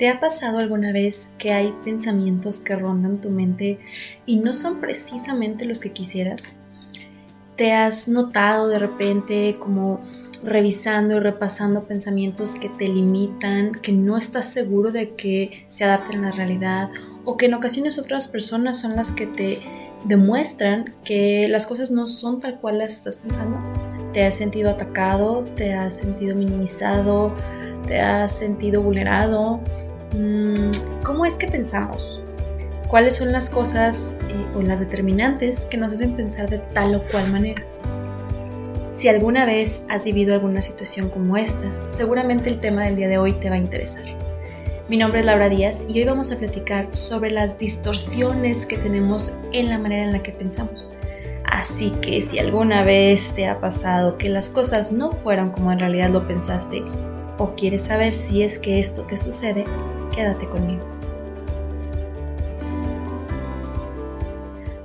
¿Te ha pasado alguna vez que hay pensamientos que rondan tu mente y no son precisamente los que quisieras? ¿Te has notado de repente como revisando y repasando pensamientos que te limitan, que no estás seguro de que se adapten a la realidad o que en ocasiones otras personas son las que te demuestran que las cosas no son tal cual las estás pensando? ¿Te has sentido atacado? ¿Te has sentido minimizado? ¿Te has sentido vulnerado? Mm, ¿Cómo es que pensamos? ¿Cuáles son las cosas eh, o las determinantes que nos hacen pensar de tal o cual manera? Si alguna vez has vivido alguna situación como esta, seguramente el tema del día de hoy te va a interesar. Mi nombre es Laura Díaz y hoy vamos a platicar sobre las distorsiones que tenemos en la manera en la que pensamos. Así que si alguna vez te ha pasado que las cosas no fueron como en realidad lo pensaste o quieres saber si es que esto te sucede, quédate conmigo.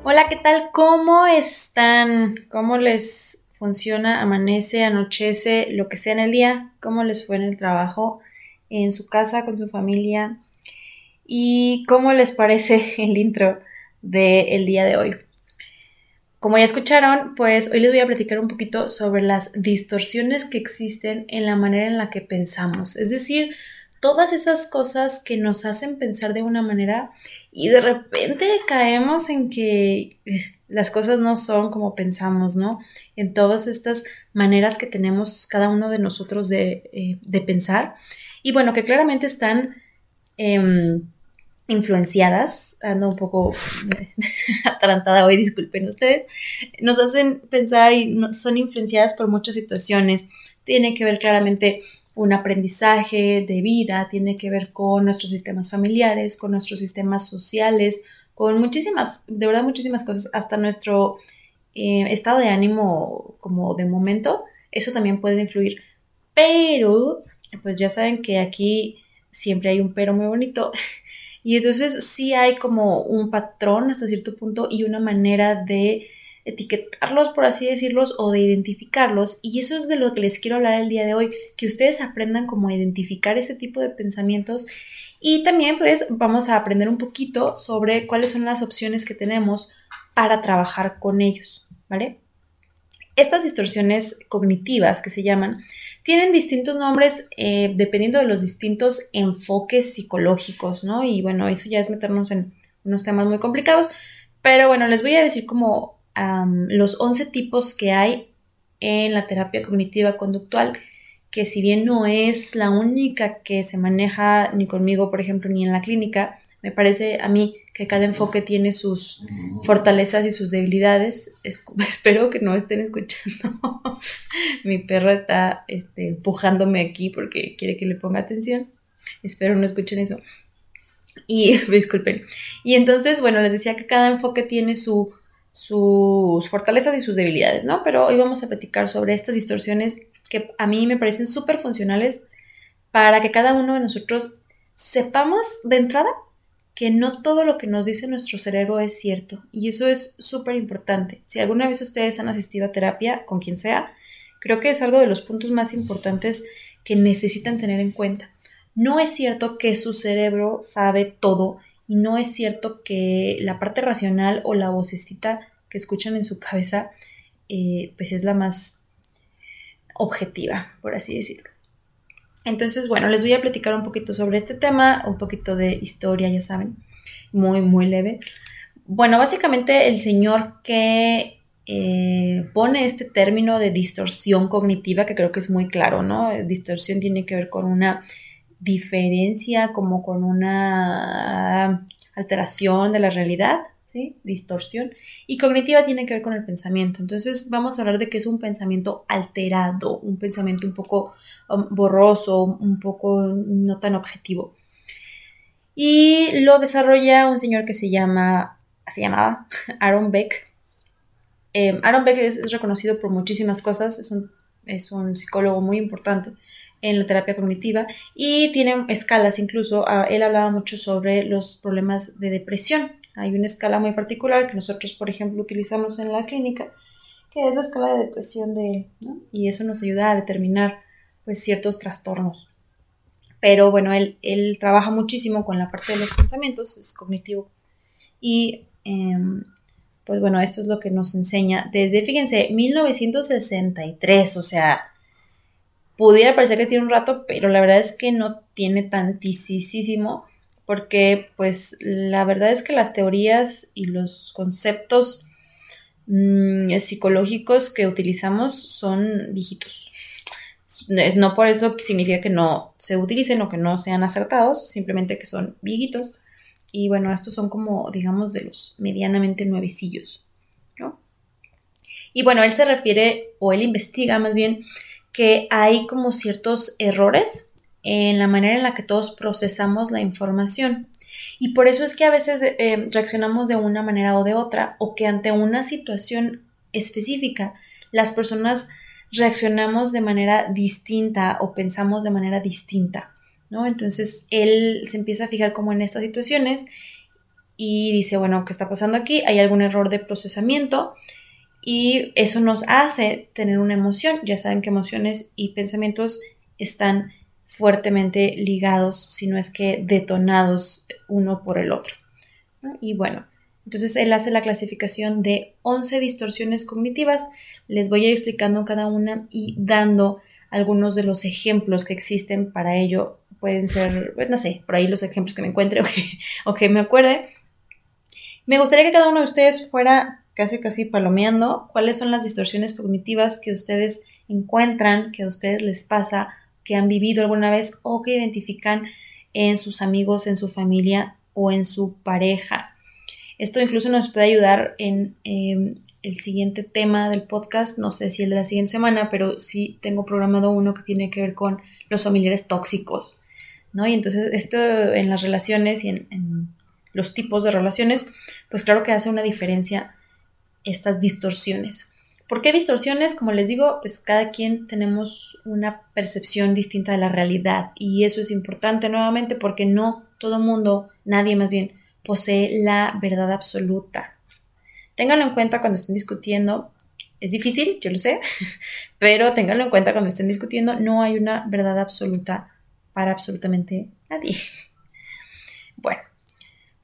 Hola, ¿qué tal? ¿Cómo están? ¿Cómo les funciona? ¿Amanece, anochece, lo que sea en el día? ¿Cómo les fue en el trabajo? ¿En su casa, con su familia? ¿Y cómo les parece el intro del día de hoy? Como ya escucharon, pues hoy les voy a platicar un poquito sobre las distorsiones que existen en la manera en la que pensamos. Es decir, todas esas cosas que nos hacen pensar de una manera y de repente caemos en que eh, las cosas no son como pensamos, ¿no? En todas estas maneras que tenemos cada uno de nosotros de, eh, pensar y bueno, que claramente están em, influenciadas, ando un poco atarantada hoy, disculpen ustedes, nos hacen pensar y son influenciadas por muchas situaciones. Tiene que ver claramente un aprendizaje de vida, tiene que ver con nuestros sistemas familiares, con nuestros sistemas sociales, con muchísimas, de verdad muchísimas cosas, hasta nuestro eh, estado de ánimo como de momento, eso también puede influir. Pero, pues ya saben que aquí siempre hay un pero muy bonito. Y entonces sí hay como un patrón hasta cierto punto y una manera de etiquetarlos, por así decirlos, o de identificarlos. Y eso es de lo que les quiero hablar el día de hoy, que ustedes aprendan cómo identificar ese tipo de pensamientos. Y también pues vamos a aprender un poquito sobre cuáles son las opciones que tenemos para trabajar con ellos, ¿vale? Estas distorsiones cognitivas que se llaman tienen distintos nombres eh, dependiendo de los distintos enfoques psicológicos, ¿no? Y bueno, eso ya es meternos en unos temas muy complicados, pero bueno, les voy a decir como los 11 tipos que hay en la terapia cognitiva conductual, que si bien no es la única que se maneja ni conmigo, por ejemplo, ni en la clínica, me parece a mí que cada enfoque tiene sus fortalezas y sus debilidades. espero que no estén escuchando. Mi perro está este, empujándome aquí porque quiere que le ponga atención. Espero no escuchen eso. Y disculpen. Y entonces, bueno, les decía que cada enfoque tiene su sus fortalezas y sus debilidades, ¿no? Pero hoy vamos a platicar sobre estas distorsiones que a mí me parecen súper funcionales para que cada uno de nosotros sepamos de entrada que no todo lo que nos dice nuestro cerebro es cierto. Y eso es súper importante. Si alguna vez ustedes han asistido a terapia, con quien sea, creo que es algo de los puntos más importantes que necesitan tener en cuenta. No es cierto que su cerebro sabe todo y no es cierto que la parte racional o la vocecita que escuchan en su cabeza eh, pues es la más objetiva, por así decirlo. Entonces, bueno, les voy a platicar un poquito sobre este tema, un poquito de historia, ya saben, muy, muy leve. Bueno, básicamente el señor que eh, pone este término de distorsión cognitiva, que creo que es muy claro, ¿no? Distorsión tiene que ver con una diferencia, como con una alteración de la realidad, ¿sí? Distorsión. Y cognitiva tiene que ver con el pensamiento. Entonces vamos a hablar de que es un pensamiento alterado, un pensamiento un poco um, borroso, un poco no tan objetivo. Y lo desarrolla un señor que se llama, se llamaba Aaron Beck. Eh, Aaron Beck es, reconocido por muchísimas cosas, es un, es un psicólogo muy importante en la terapia cognitiva y tiene escalas incluso. Ah, él hablaba mucho sobre los problemas de depresión. Hay una escala muy particular que nosotros, por ejemplo, utilizamos en la clínica, que es la escala de depresión de y eso nos ayuda a determinar pues ciertos trastornos. pero bueno, él, él trabaja muchísimo con la parte de los pensamientos, es cognitivo. Y em, pues bueno, esto es lo que nos enseña desde, fíjense, 1963, o sea, pudiera parecer que tiene un rato, pero la verdad es que no tiene tantísimo, porque pues la verdad es que las teorías y los conceptos mm, psicológicos que utilizamos son viejitos. No por eso significa que no se utilicen o que no sean acertados, simplemente que son viejitos. Y bueno, estos son como, digamos, de los medianamente nuevecillos, ¿no? Y bueno, él se refiere, o él investiga más bien, que hay como ciertos errores en la manera en la que todos procesamos la información. Y por eso es que a veces eh, reaccionamos de una manera o de otra, o que ante una situación específica las personas reaccionamos de manera distinta o pensamos de manera distinta. ¿no? Entonces él se empieza a fijar como en estas situaciones y dice, bueno, ¿qué está pasando aquí? Hay algún error de procesamiento y eso nos hace tener una emoción. Ya saben que emociones y pensamientos están fuertemente ligados, si no es que detonados uno por el otro. Y bueno, entonces él hace la clasificación de 11 distorsiones cognitivas. Les voy a ir explicando cada una y dando algunos de los ejemplos que existen para ello pueden ser, pues, no sé, por ahí los ejemplos que me encuentre o que, me acuerde. Me gustaría que cada uno de ustedes fuera casi casi palomeando cuáles son las distorsiones cognitivas que ustedes encuentran, que a ustedes les pasa, que han vivido alguna vez o que identifican en sus amigos, en su familia o en su pareja. Esto incluso nos puede ayudar en em, el siguiente tema del podcast, no sé si el de la siguiente semana, pero sí tengo programado uno que tiene que ver con los familiares tóxicos. ¿no? Y entonces esto en las relaciones y en, los tipos de relaciones, pues claro que hace una diferencia estas distorsiones. ¿Por qué distorsiones? Como les digo, pues cada quien tenemos una percepción distinta de la realidad y eso es importante nuevamente porque no todo mundo, nadie más bien, posee la verdad absoluta. Ténganlo en cuenta cuando estén discutiendo. Es difícil, yo lo sé, pero ténganlo en cuenta cuando estén discutiendo. No hay una verdad absoluta para absolutamente nadie. Bueno,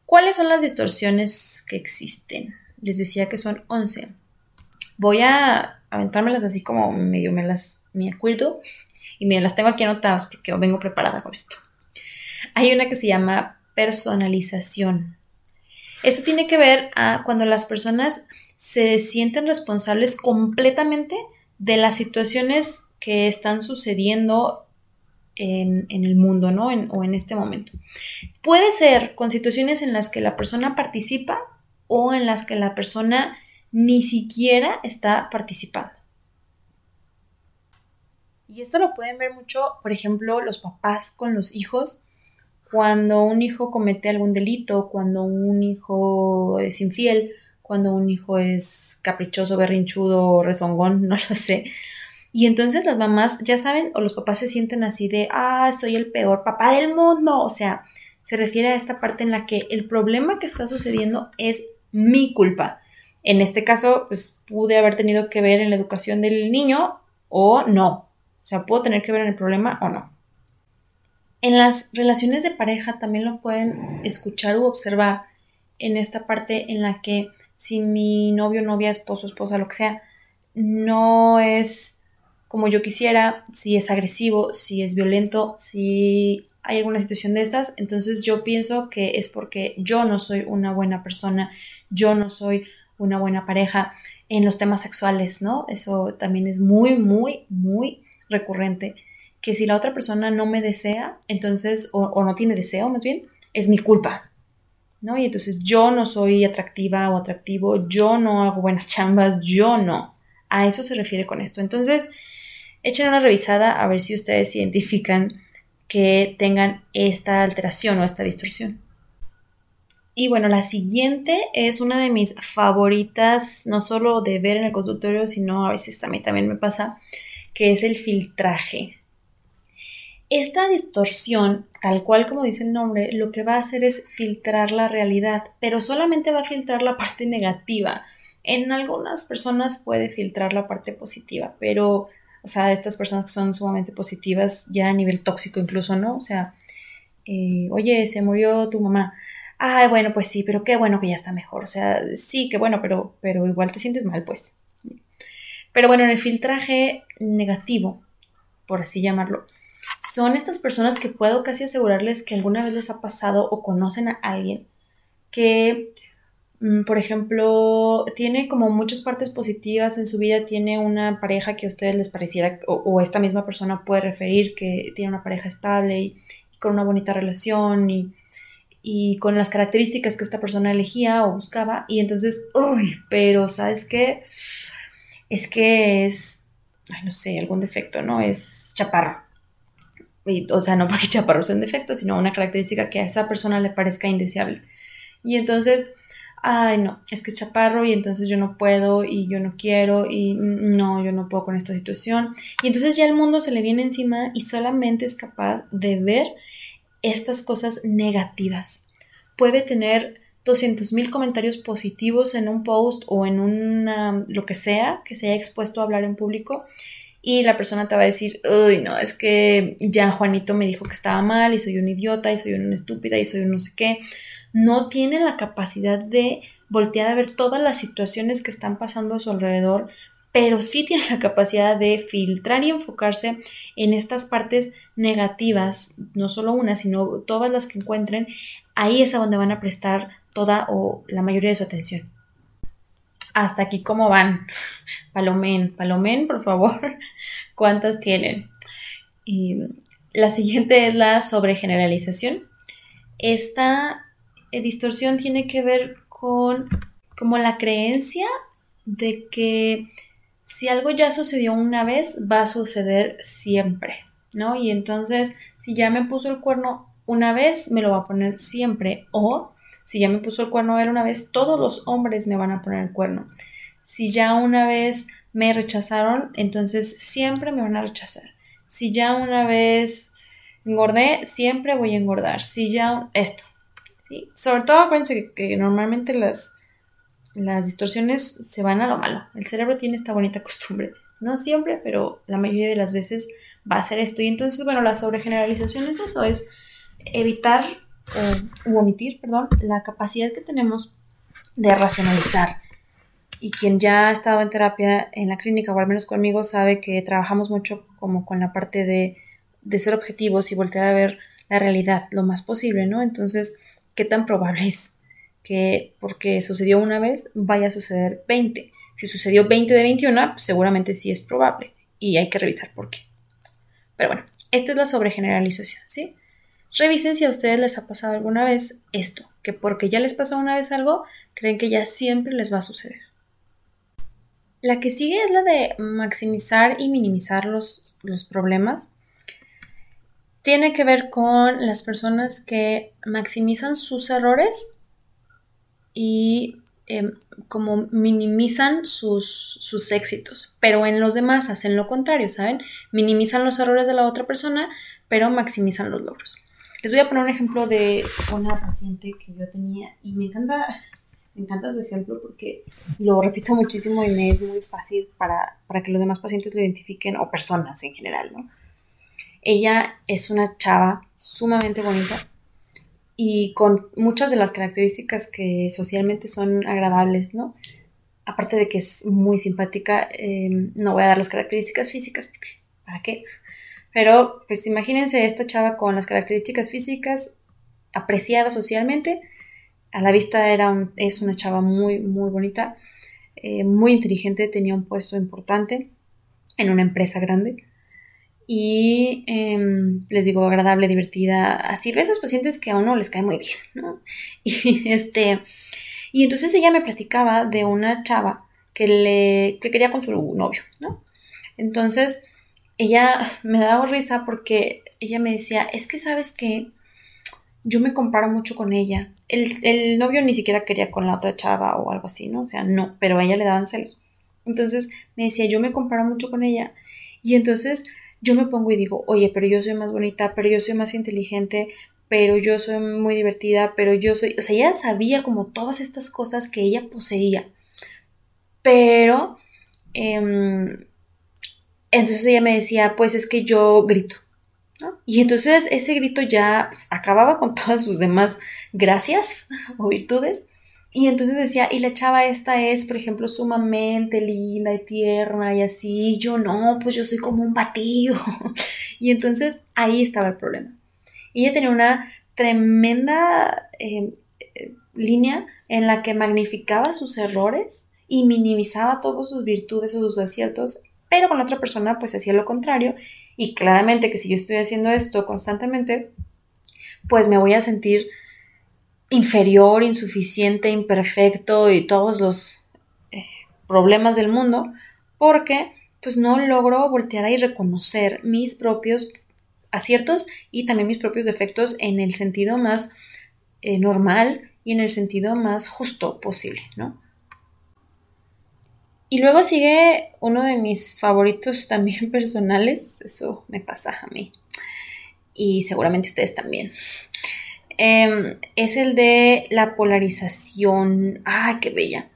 ¿cuáles son las distorsiones que existen? Les decía que son 11. Voy a aventármelas así como medio me las me acuerdo y me las tengo aquí anotadas porque vengo preparada con esto. Hay una que se llama personalización. Esto tiene que ver a cuando las personas se sienten responsables completamente de las situaciones que están sucediendo en, el mundo, ¿no? o en este momento. Puede ser con situaciones en las que la persona participa o en las que la persona ni siquiera está participando. Y esto lo pueden ver mucho, por ejemplo, los papás con los hijos. Cuando un hijo comete algún delito, cuando un hijo es infiel, cuando un hijo es caprichoso, berrinchudo, rezongón, no lo sé, y entonces las mamás, ya saben, o los papás se sienten así de, ah, soy el peor papá del mundo. O sea, se refiere a esta parte en la que el problema que está sucediendo es mi culpa. En este caso, pues pude haber tenido que ver en la educación del niño o no. O sea, puedo tener que ver en el problema o no. En las relaciones de pareja también lo pueden escuchar u observar en esta parte en la que si mi novio, novia, esposo, esposa, lo que sea, no es como yo quisiera, si es agresivo, si es violento, si hay alguna situación de estas, entonces yo pienso que es porque yo no soy una buena persona, yo no soy una buena pareja en los temas sexuales, ¿no? Eso también es muy, muy, muy recurrente. Que si la otra persona no me desea, entonces, o, o no tiene deseo más bien, es mi culpa, ¿no? Y entonces yo no soy atractiva o atractivo, yo no hago buenas chambas, yo no. A eso se refiere con esto. Entonces, echen una revisada a ver si ustedes identifican que tengan esta alteración o esta distorsión. Y bueno, la siguiente es una de mis favoritas, no solo de ver en el consultorio, sino a veces también, también me pasa, que es el filtraje. Esta distorsión, tal cual como dice el nombre, lo que va a hacer es filtrar la realidad, pero solamente va a filtrar la parte negativa. En algunas personas puede filtrar la parte positiva, pero o sea, estas personas que son sumamente positivas, ya a nivel tóxico incluso, ¿no? O sea, eh, oye, se murió tu mamá. Ay, bueno, pues sí, pero qué bueno que ya está mejor. O sea, sí, qué bueno, pero, pero igual te sientes mal, pues. Pero bueno, en el filtraje negativo, por así llamarlo, son estas personas que puedo casi asegurarles que alguna vez les ha pasado o conocen a alguien que por ejemplo, tiene como muchas partes positivas en su vida, tiene una pareja que a ustedes les pareciera, o, esta misma persona puede referir que tiene una pareja estable y, con una bonita relación y, y, con las características que esta persona elegía o buscaba, y entonces, uy, pero ¿sabes qué? Es que es, ay, no sé, algún defecto, ¿no? Es chaparro. o sea, no porque chaparro sea un defecto, sino una característica que a esa persona le parezca indeseable. Y entonces, ay no, es que es chaparro y entonces yo no puedo y yo no quiero y no, yo no puedo con esta situación. Y entonces ya el mundo se le viene encima y solamente es capaz de ver estas cosas negativas. Puede tener 200 mil comentarios positivos en un post o en una, lo que sea, que se haya expuesto a hablar en público y la persona te va a decir, uy, no, es que ya Juanito me dijo que estaba mal y soy un idiota y soy una estúpida y soy un no sé qué no tiene la capacidad de voltear a ver todas las situaciones que están pasando a su alrededor, pero sí tiene la capacidad de filtrar y enfocarse en estas partes negativas, no solo una, sino todas las que encuentren, ahí es a donde van a prestar toda o la mayoría de su atención. Hasta aquí, ¿cómo van? Palomén, Palomén, por favor, ¿cuántas tienen? Y la siguiente es la sobregeneralización. Esta distorsión tiene que ver con como la creencia de que si algo ya sucedió una vez, va a suceder siempre, ¿no? Y entonces, si ya me puso el cuerno una vez, me lo va a poner siempre. O si ya me puso el cuerno él una vez, todos los hombres me van a poner el cuerno. Si ya una vez me rechazaron, entonces siempre me van a rechazar. Si ya una vez engordé, siempre voy a engordar. Si ya esto, sobre todo acuérdense que, normalmente las, las distorsiones se van a lo malo. El cerebro tiene esta bonita costumbre. No siempre, pero la mayoría de las veces va a ser esto. Y entonces, bueno, la sobregeneralización es eso, es evitar o omitir, perdón, la capacidad que tenemos de racionalizar. Y quien ya ha estado en terapia en la clínica, o al menos conmigo, sabe que trabajamos mucho como con la parte de, de ser objetivos y voltear a ver la realidad lo más posible, ¿no? Entonces, qué tan probable es que porque sucedió una vez vaya a suceder 20. Si sucedió 20 de 21, pues seguramente sí es probable y hay que revisar por qué. Pero bueno, esta es la sobregeneralización, ¿sí? Revisen si a ustedes les ha pasado alguna vez esto, que porque ya les pasó una vez algo, creen que ya siempre les va a suceder. La que sigue es la de maximizar y minimizar los, los problemas tiene que ver con las personas que maximizan sus errores y em, como minimizan sus, sus, éxitos, pero en los demás hacen lo contrario, ¿saben? Minimizan los errores de la otra persona, pero maximizan los logros. Les voy a poner un ejemplo de una paciente que yo tenía y me encanta, me encanta su ejemplo porque lo repito muchísimo y me es muy fácil para, para que los demás pacientes lo identifiquen o personas en general, ¿no? Ella es una chava sumamente bonita y con muchas de las características que socialmente son agradables, ¿no? Aparte de que es muy simpática, em, no voy a dar las características físicas porque, ¿para qué? Pero, pues imagínense esta chava con las características físicas apreciada socialmente. A la vista era es una chava muy, muy bonita, eh, muy inteligente, tenía un puesto importante en una empresa grande y em, les digo agradable, divertida, así de esos pacientes que a uno les cae muy bien, ¿no? Y este, y entonces ella me platicaba de una chava que le que quería con su novio, ¿no? Entonces ella me daba risa porque ella me decía, es que sabes que yo me comparo mucho con ella. El, el, novio ni siquiera quería con la otra chava o algo así, ¿no? O sea, no, pero a ella le daban celos. Entonces me decía, yo me comparo mucho con ella. Y entonces yo me pongo y digo, oye, pero yo soy más bonita, pero yo soy más inteligente, pero yo soy muy divertida, pero yo soy, o sea, ella sabía como todas estas cosas que ella poseía, pero, em, Entonces ella me decía, pues es que yo grito. Y entonces ese grito ya acababa con todas sus demás gracias o virtudes. Y entonces decía, y la chava esta es, por ejemplo, sumamente linda y tierna y así, y yo no, pues yo soy como un batido. y entonces ahí estaba el problema. Ella tenía una tremenda eh, eh, línea en la que magnificaba sus errores y minimizaba todas sus virtudes o sus aciertos, pero con la otra persona pues hacía lo contrario y claramente que si yo estoy haciendo esto constantemente, pues me voy a sentir inferior, insuficiente, imperfecto y todos los eh, problemas del mundo, porque pues no logro voltear y reconocer mis propios aciertos y también mis propios defectos en el sentido más eh, normal y en el sentido más justo posible, ¿no? Y luego sigue uno de mis favoritos también personales, eso me pasa a mí y seguramente ustedes también. Em, es el de la polarización. ¡Ay, qué bella!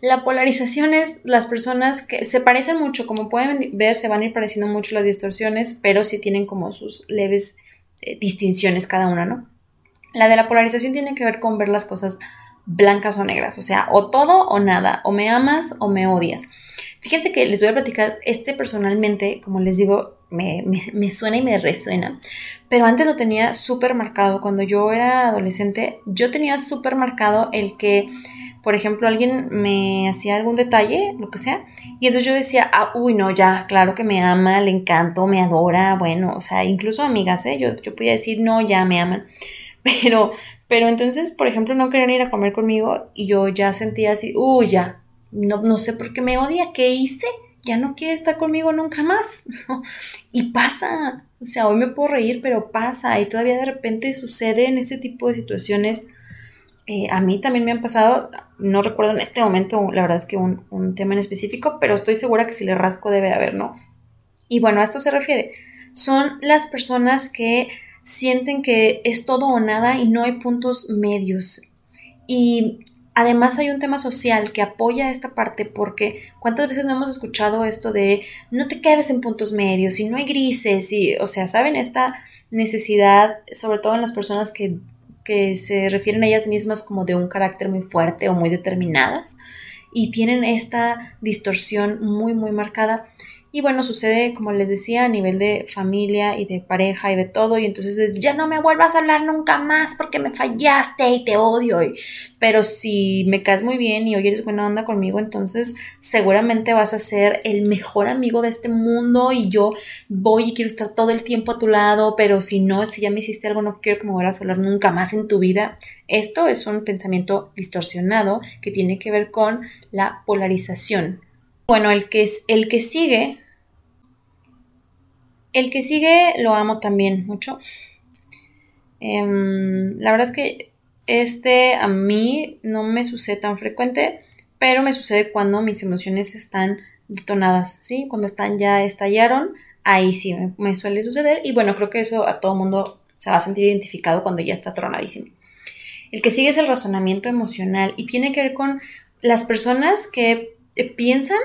La polarización es las personas que se parecen mucho, como pueden ver, se van a ir pareciendo mucho las distorsiones, pero sí tienen como sus leves eh, distinciones cada una, ¿no? La de la polarización tiene que ver con ver las cosas blancas o negras, o sea, o todo o nada, o me amas o me odias. Fíjense que les voy a platicar este personalmente, como les digo, me, suena y me resuena, pero antes lo tenía súper marcado. Cuando yo era adolescente, yo tenía súper marcado el que, por ejemplo, alguien me hacía algún detalle, lo que sea, y entonces yo decía, ah, uy, no, ya, claro que me ama, le encanto, me adora, bueno, o sea, incluso amigas, ¿eh? Yo, yo podía decir, no, ya me aman, pero, pero entonces, por ejemplo, no querían ir a comer conmigo y yo ya sentía así, uy, ya, no, no sé por qué me odia, ¿qué hice? Ya no quiere estar conmigo nunca más. y pasa, o sea, hoy me puedo reír, pero pasa y todavía de repente sucede en este tipo de situaciones. Eh, a mí también me han pasado, no recuerdo en este momento, la verdad es que un, un tema en específico, pero estoy segura que si le rasco debe haber, ¿no? Y bueno, a esto se refiere. Son las personas que sienten que es todo o nada y no hay puntos medios. Y Además hay un tema social que apoya esta parte porque cuántas veces no hemos escuchado esto de no te quedes en puntos medios y no hay grises y, o sea, ¿saben? Esta necesidad, sobre todo en las personas que, que se refieren a ellas mismas como de un carácter muy fuerte o muy determinadas y tienen esta distorsión muy, muy marcada y bueno, sucede, como les decía, a nivel de familia y de pareja y de todo. Y entonces es, ya no me vuelvas a hablar nunca más porque me fallaste y te odio. pero si me caes muy bien y hoy eres buena onda conmigo, entonces seguramente vas a ser el mejor amigo de este mundo y yo voy y quiero estar todo el tiempo a tu lado. Pero si no, si ya me hiciste algo, no quiero que me vuelvas a hablar nunca más en tu vida. Esto es un pensamiento distorsionado que tiene que ver con la polarización. Bueno, el que, es, el que sigue el que sigue lo amo también mucho. Em, la verdad es que este a mí no me sucede tan frecuente, pero me sucede cuando mis emociones están detonadas, ¿sí? Cuando están ya estallaron, ahí sí me, suele suceder. Y bueno, creo que eso a todo mundo se va a sentir identificado cuando ya está tronadísimo. El que sigue es el razonamiento emocional y tiene que ver con las personas que eh, piensan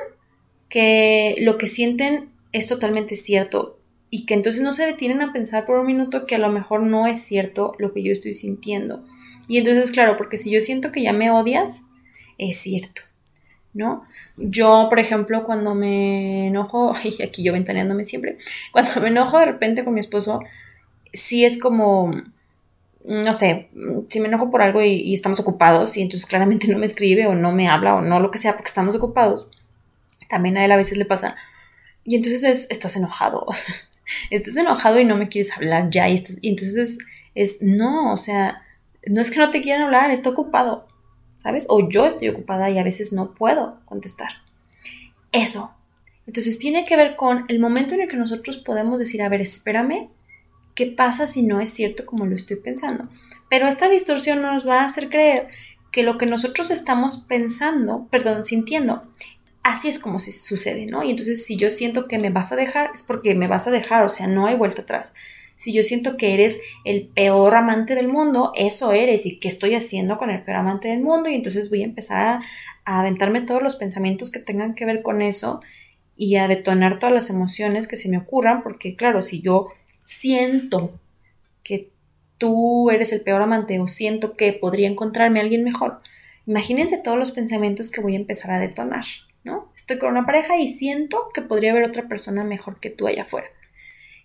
que lo que sienten es totalmente cierto y que entonces no se detienen a pensar por un minuto que a lo mejor no es cierto lo que yo estoy sintiendo. Y entonces, claro, porque si yo siento que ya me odias, es cierto, ¿no? Yo, por ejemplo, cuando me enojo, y aquí yo ventaneándome siempre, cuando me enojo de repente con mi esposo, sí es como, no sé, si me enojo por algo y, y estamos ocupados y entonces claramente no me escribe o no me habla o no lo que sea porque estamos ocupados, también a él a veces le pasa. Y entonces es, estás enojado, estás enojado y no me quieres hablar ya. Y, entonces es, no, o sea, no es que no te quieran hablar, está ocupado, ¿sabes? O yo estoy ocupada y a veces no puedo contestar. Eso. Entonces tiene que ver con el momento en el que nosotros podemos decir, a ver, espérame, ¿qué pasa si no es cierto como lo estoy pensando? Pero esta distorsión nos va a hacer creer que lo que nosotros estamos pensando, perdón, sintiendo, así es como se sucede, ¿no? Y entonces si yo siento que me vas a dejar, es porque me vas a dejar, o sea, no hay vuelta atrás. Si yo siento que eres el peor amante del mundo, eso eres. ¿Y qué estoy haciendo con el peor amante del mundo? Y entonces voy a empezar a, aventarme todos los pensamientos que tengan que ver con eso. y a detonar todas las emociones que se me ocurran, porque claro, si yo siento que tú eres el peor amante o siento que podría encontrarme alguien mejor, imagínense todos los pensamientos que voy a empezar a detonar, ¿no? Estoy con una pareja y siento que podría haber otra persona mejor que tú allá afuera.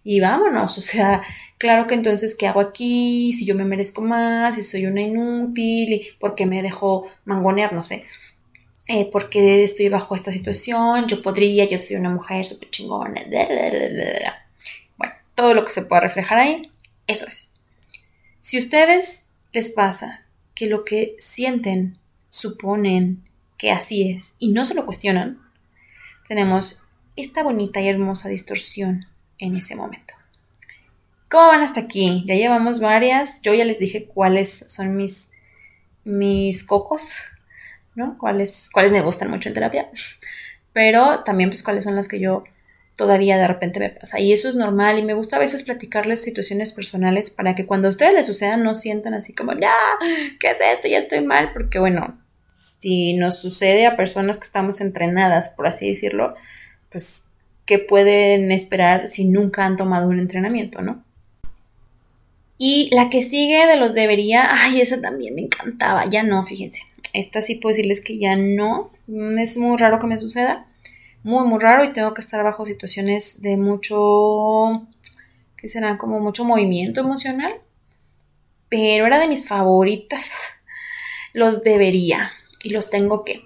Y vámonos, o sea, claro que entonces, ¿qué hago aquí? Si yo me merezco más, si soy una inútil, y por qué me dejo mangonear, no sé. Eh, porque estoy bajo esta situación, yo podría, yo soy una mujer súper chingona, bueno, todo lo que se pueda reflejar ahí, eso es. Si a ustedes les pasa que lo que sienten, suponen que así es y no se lo cuestionan, tenemos esta bonita y hermosa distorsión en ese momento. ¿Cómo van hasta aquí? Ya llevamos varias. Yo ya les dije cuáles son mis, mis cocos ¿no? Cuáles, cuáles me gustan mucho en terapia, pero también pues cuáles son las que yo todavía de repente me pasa. Y eso es normal y me gusta a veces platicarles situaciones personales para que cuando a ustedes les sucedan no sientan así como, ya, ¿qué es esto? Ya estoy mal, porque bueno, si nos sucede a personas que estamos entrenadas, por así decirlo, pues, ¿qué pueden esperar si nunca han tomado un entrenamiento, no? Y la que sigue de los debería, ay, esa también me encantaba, ya no, fíjense esta sí puedo decirles que ya no. Es muy raro que me suceda. Muy, muy raro y tengo que estar bajo situaciones de mucho, ¿qué será? Como mucho movimiento emocional. Pero era de mis favoritas. Los debería y los tengo que.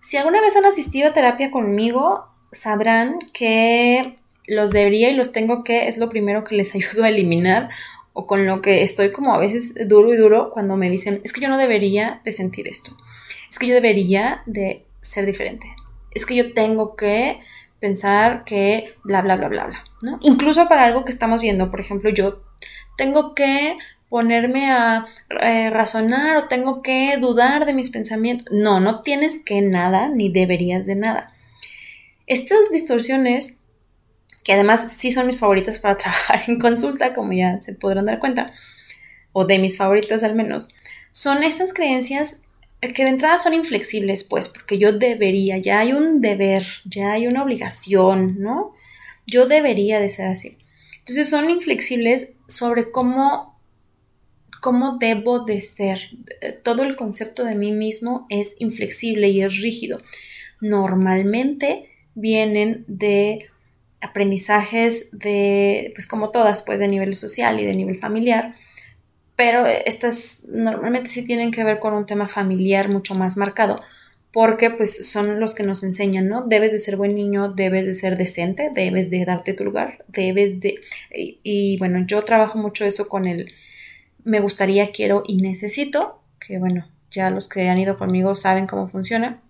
Si alguna vez han asistido a terapia conmigo, sabrán que los debería y los tengo que es lo primero que les ayudo a eliminar o con lo que estoy como a veces duro y duro cuando me dicen, es que yo no debería de sentir esto, es que yo debería de ser diferente, es que yo tengo que pensar que bla, bla, bla, bla, bla, ¿no? Incluso para algo que estamos viendo, por ejemplo, yo tengo que ponerme a eh, razonar o tengo que dudar de mis pensamientos. No, no tienes que nada ni deberías de nada. Estas distorsiones que además sí son mis favoritas para trabajar en consulta, como ya se podrán dar cuenta, o de mis favoritas al menos, son estas creencias que de entrada son inflexibles, pues, porque yo debería, ya hay un deber, ya hay una obligación, ¿no? Yo debería de ser así. Entonces son inflexibles sobre cómo, cómo debo de ser. Todo el concepto de mí mismo es inflexible y es rígido. Normalmente vienen de aprendizajes de, pues como todas, pues de nivel social y de nivel familiar, pero estas normalmente sí tienen que ver con un tema familiar mucho más marcado, porque pues son los que nos enseñan, ¿no? Debes de ser buen niño, debes de ser decente, debes de darte tu lugar, debes de... Y, bueno, yo trabajo mucho eso con el me gustaría, quiero y necesito, que bueno, ya los que han ido conmigo saben cómo funciona,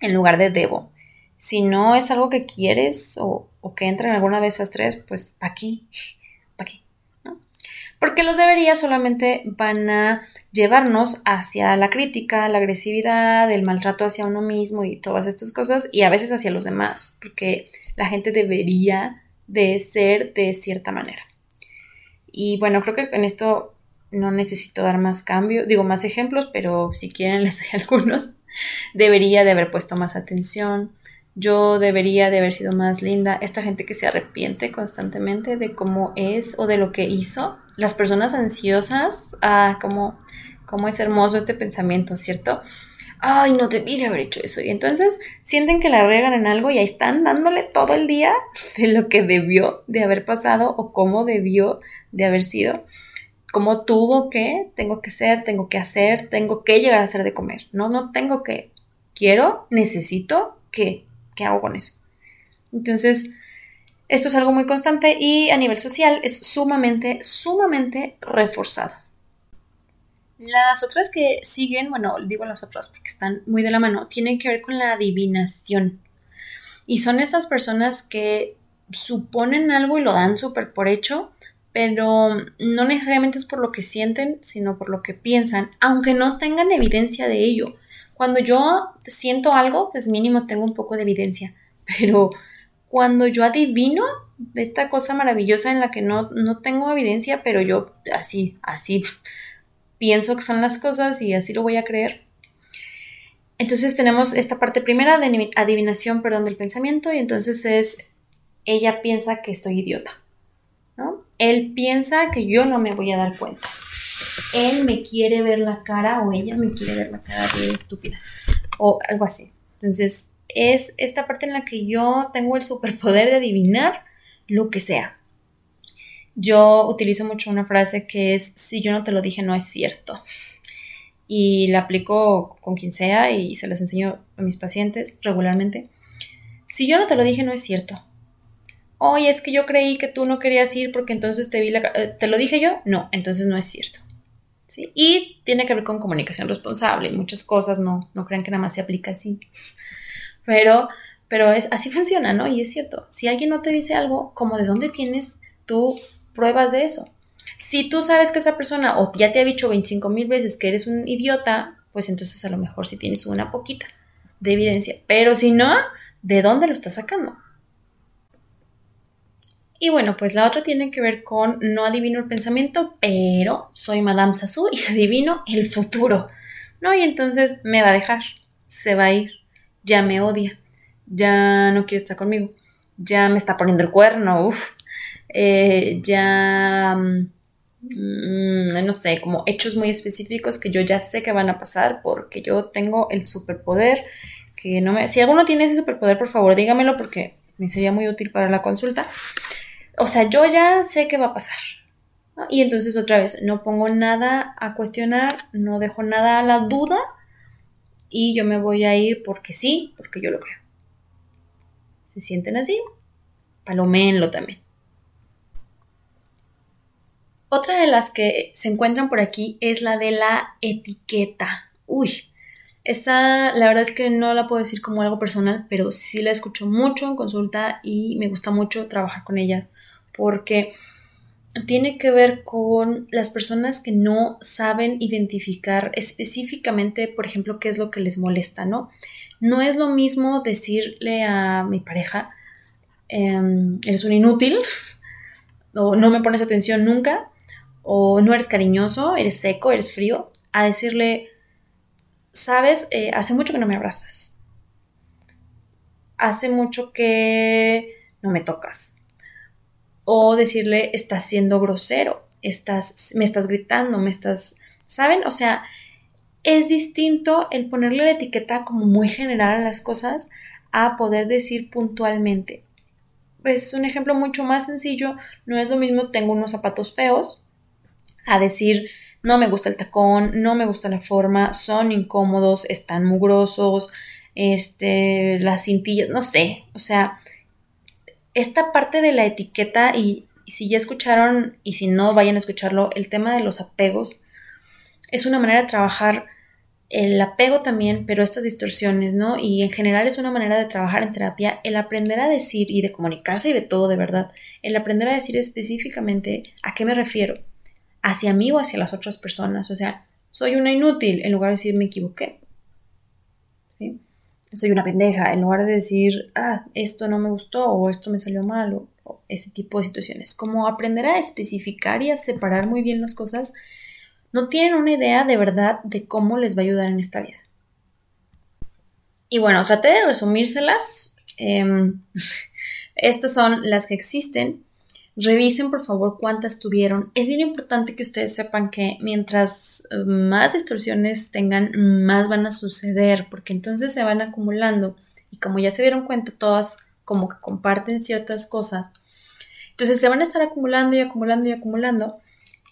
en lugar de debo. Si no es algo que quieres o, o que entren alguna vez esas tres, pues aquí, aquí, ¿no? Porque los deberías solamente van a llevarnos hacia la crítica, la agresividad, el maltrato hacia uno mismo y todas estas cosas, y a veces hacia los demás, porque la gente debería de ser de cierta manera. Y bueno, creo que en esto no necesito dar más cambio, digo más ejemplos, pero si quieren les doy algunos. Debería de haber puesto más atención, yo debería de haber sido más linda. Esta gente que se arrepiente constantemente de cómo es o de lo que hizo. Las personas ansiosas, ah, como, como es hermoso este pensamiento, ¿cierto? Ay, no debí de haber hecho eso. Y entonces sienten que la regan en algo y ahí están dándole todo el día de lo que debió de haber pasado o cómo debió de haber sido. Cómo tuvo que, tengo que ser, tengo que hacer, tengo que llegar a hacer de comer. No, no tengo que. Quiero, necesito que ¿qué hago con eso? Entonces, esto es algo muy constante y a nivel social es sumamente, sumamente reforzado. Las otras que siguen, bueno, digo las otras porque están muy de la mano, tienen que ver con la adivinación. Y son esas personas que suponen algo y lo dan súper por hecho, pero no necesariamente es por lo que sienten, sino por lo que piensan, aunque no tengan evidencia de ello. Cuando yo siento algo, pues mínimo tengo un poco de evidencia, pero cuando yo adivino de esta cosa maravillosa en la que no, no tengo evidencia, pero yo así, así pienso que son las cosas y así lo voy a creer, entonces tenemos esta parte primera de adivinación, perdón, del pensamiento y entonces es, ella piensa que estoy idiota. Él piensa que yo no me voy a dar cuenta. Él me quiere ver la cara o ella me quiere ver la cara de estúpida o algo así. Entonces es esta parte en la que yo tengo el superpoder de adivinar lo que sea. Yo utilizo mucho una frase que es, si yo no te lo dije, no es cierto y la aplico con quien sea y se las enseño a mis pacientes regularmente. Si yo no te lo dije, no es cierto. Oye, es que yo creí que tú no querías ir porque entonces te vi la... Eh, ¿Te lo dije yo? No, entonces no es cierto. ¿Sí? Y tiene que ver con comunicación responsable y muchas cosas, no, no crean que nada más se aplica así. Pero, pero es, así funciona, ¿no? Y es cierto. Si alguien no te dice algo, como de dónde tienes tú pruebas de eso. Si tú sabes que esa persona o ya te ha dicho 25 mil veces que eres un idiota, pues entonces a lo mejor sí tienes una poquita de evidencia. Pero si no, ¿de dónde lo estás sacando? Y bueno, pues la otra tiene que ver con no adivino el pensamiento, pero soy Madame Sassou y adivino el futuro. ¿No? Y entonces me va a dejar, se va a ir, ya me odia, ya no quiere estar conmigo, ya me está poniendo el cuerno, uff, eh, ya mm, Mm, no sé, como hechos muy específicos que yo ya sé que van a pasar porque yo tengo el superpoder que no me... Si alguno tiene ese superpoder, por favor, dígamelo porque me sería muy útil para la consulta. O sea, yo ya sé que va a pasar. Y entonces otra vez, no pongo nada a cuestionar, no dejo nada a la duda y yo me voy a ir porque sí, porque yo lo creo. ¿Se sienten así? Palomenlo también. Otra de las que se encuentran por aquí es la de la etiqueta. Uy, esta la verdad es que no la puedo decir como algo personal, pero sí la escucho mucho en consulta y me gusta mucho trabajar con ella porque tiene que ver con las personas que no saben identificar específicamente, por ejemplo, qué es lo que les molesta, ¿no? No es lo mismo decirle a mi pareja, em, eres un inútil, o no me pones atención nunca, o no eres cariñoso, eres seco, eres frío, a decirle, sabes, eh, hace mucho que no me abrazas, hace mucho que no me tocas, o decirle, estás siendo grosero, estás, me estás gritando, me estás, ¿saben? O sea, es distinto el ponerle la etiqueta como muy general a las cosas a poder decir puntualmente. Es un ejemplo mucho más sencillo, no es lo mismo tengo unos zapatos feos a decir, no me gusta el tacón, no me gusta la forma, son incómodos, están mugrosos, este, las cintillas, no sé, o sea, esta parte de la etiqueta y, si ya escucharon y si no vayan a escucharlo, el tema de los apegos es una manera de trabajar el apego también, pero estas distorsiones, ¿no? Y en general es una manera de trabajar en terapia, el aprender a decir y de comunicarse y de todo de verdad, el aprender a decir específicamente a qué me refiero, hacia mí o hacia las otras personas. O sea, soy una inútil en lugar de decir me equivoqué. Soy una pendeja en lugar de decir, ah, esto no me gustó o esto me salió mal o, ese tipo de situaciones. Como aprender a especificar y a separar muy bien las cosas, no tienen una idea de verdad de cómo les va a ayudar en esta vida. Y bueno, traté de resumírselas. Em, estas son las que existen Revisen por favor cuántas tuvieron. Es bien importante que ustedes sepan que mientras eh, más distorsiones tengan, más van a suceder, porque entonces se van acumulando y como ya se dieron cuenta todas como que comparten ciertas cosas, entonces se van a estar acumulando y acumulando y acumulando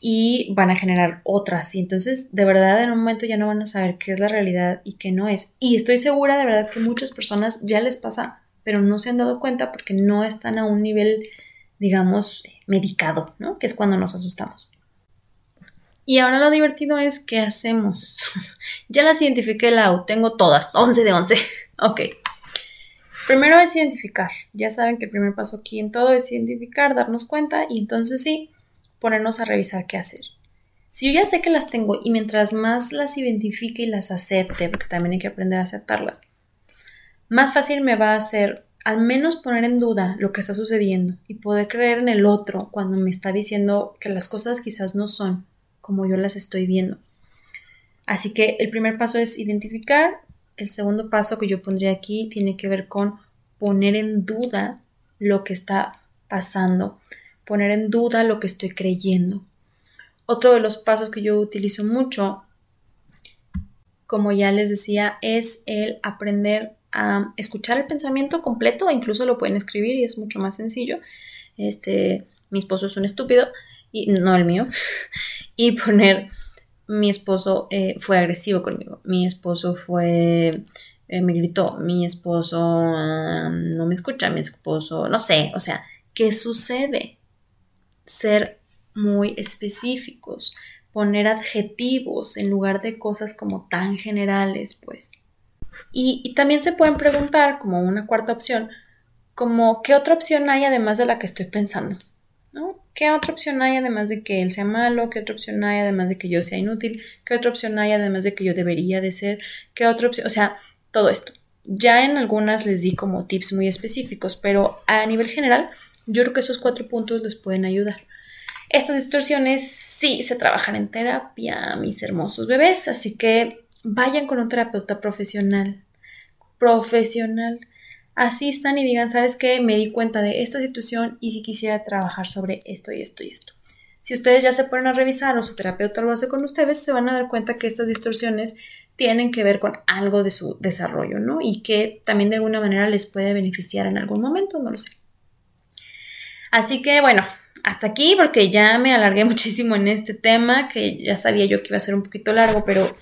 y van a generar otras y entonces de verdad en un momento ya no van a saber qué es la realidad y qué no es. Y estoy segura de verdad que muchas personas ya les pasa, pero no se han dado cuenta porque no están a un nivel digamos, medicado, ¿no? Que es cuando nos asustamos. Y ahora lo divertido es, ¿qué hacemos? ya las identifiqué, Lau, tengo todas, 11 de 11. ok. Primero es identificar. Ya saben que el primer paso aquí en todo es identificar, darnos cuenta y entonces sí, ponernos a revisar qué hacer. Si yo ya sé que las tengo y mientras más las identifique y las acepte, porque también hay que aprender a aceptarlas, más fácil me va a hacer al menos poner en duda lo que está sucediendo y poder creer en el otro cuando me está diciendo que las cosas quizás no son como yo las estoy viendo. Así que el primer paso es identificar, el segundo paso que yo pondría aquí tiene que ver con poner en duda lo que está pasando, poner en duda lo que estoy creyendo. Otro de los pasos que yo utilizo mucho, como ya les decía, es el aprender a escuchar el pensamiento completo, incluso lo pueden escribir y es mucho más sencillo. Este, mi esposo es un estúpido y no el mío. y poner mi esposo eh, fue agresivo conmigo, mi esposo fue eh, me gritó, mi esposo um, no me escucha, mi esposo, no sé, o sea, ¿qué sucede? Ser muy específicos, poner adjetivos en lugar de cosas como tan generales, pues. Y, también se pueden preguntar, como una cuarta opción, como, ¿qué otra opción hay además de la que estoy pensando? ¿No? ¿Qué otra opción hay además de que él sea malo? ¿Qué otra opción hay además de que yo sea inútil? ¿Qué otra opción hay además de que yo debería de ser? ¿Qué otra opción? O sea, todo esto. Ya en algunas les di como tips muy específicos, pero a nivel general, yo creo que esos cuatro puntos les pueden ayudar. Estas distorsiones sí se trabajan en terapia, mis hermosos bebés, así que vayan con un terapeuta profesional. Profesional. Asistan y digan, ¿sabes qué? Me di cuenta de esta situación y si quisiera trabajar sobre esto y esto y esto. Si ustedes ya se ponen a revisar o su terapeuta lo hace con ustedes, se van a dar cuenta que estas distorsiones tienen que ver con algo de su desarrollo, ¿no? Y que también de alguna manera les puede beneficiar en algún momento, no lo sé. Así que bueno, hasta aquí porque ya me alargué muchísimo en este tema, que ya sabía yo que iba a ser un poquito largo, pero,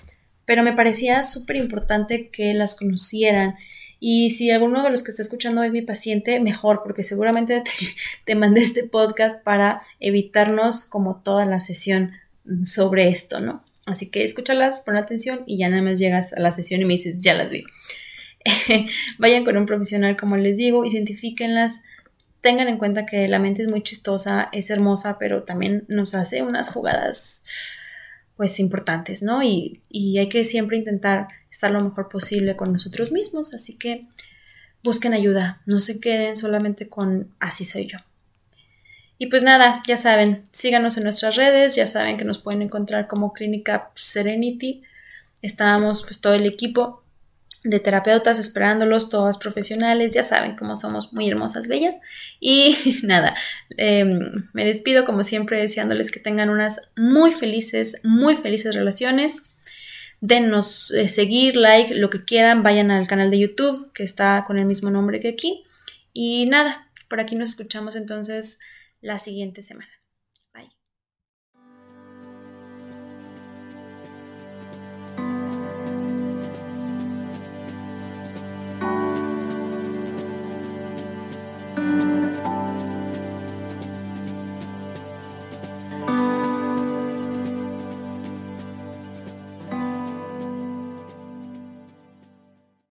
pero me parecía súper importante que las conocieran. Y si alguno de los que está escuchando es mi paciente, mejor, porque seguramente te, te mandé este podcast para evitarnos como toda la sesión sobre esto, ¿no? Así que escúchalas, pon atención y ya nada más llegas a la sesión y me dices, ya las vi. Vayan con un profesional, como les digo, identifíquenlas. Tengan en cuenta que la mente es muy chistosa, es hermosa, pero también nos hace unas jugadas pues importantes, ¿no? Y, y hay que siempre intentar estar lo mejor posible con nosotros mismos, así que busquen ayuda, no se queden solamente con así soy yo. Y pues nada, ya saben, síganos en nuestras redes, ya saben que nos pueden encontrar como Clínica Serenity. Estábamos pues todo el equipo de terapeutas esperándolos, todas profesionales, ya saben cómo somos muy hermosas, bellas. Y nada, em, me despido como siempre deseándoles que tengan unas muy felices, muy felices relaciones. Denos eh, seguir, like, lo que quieran, vayan al canal de YouTube que está con el mismo nombre que aquí. Y nada, por aquí nos escuchamos entonces la siguiente semana.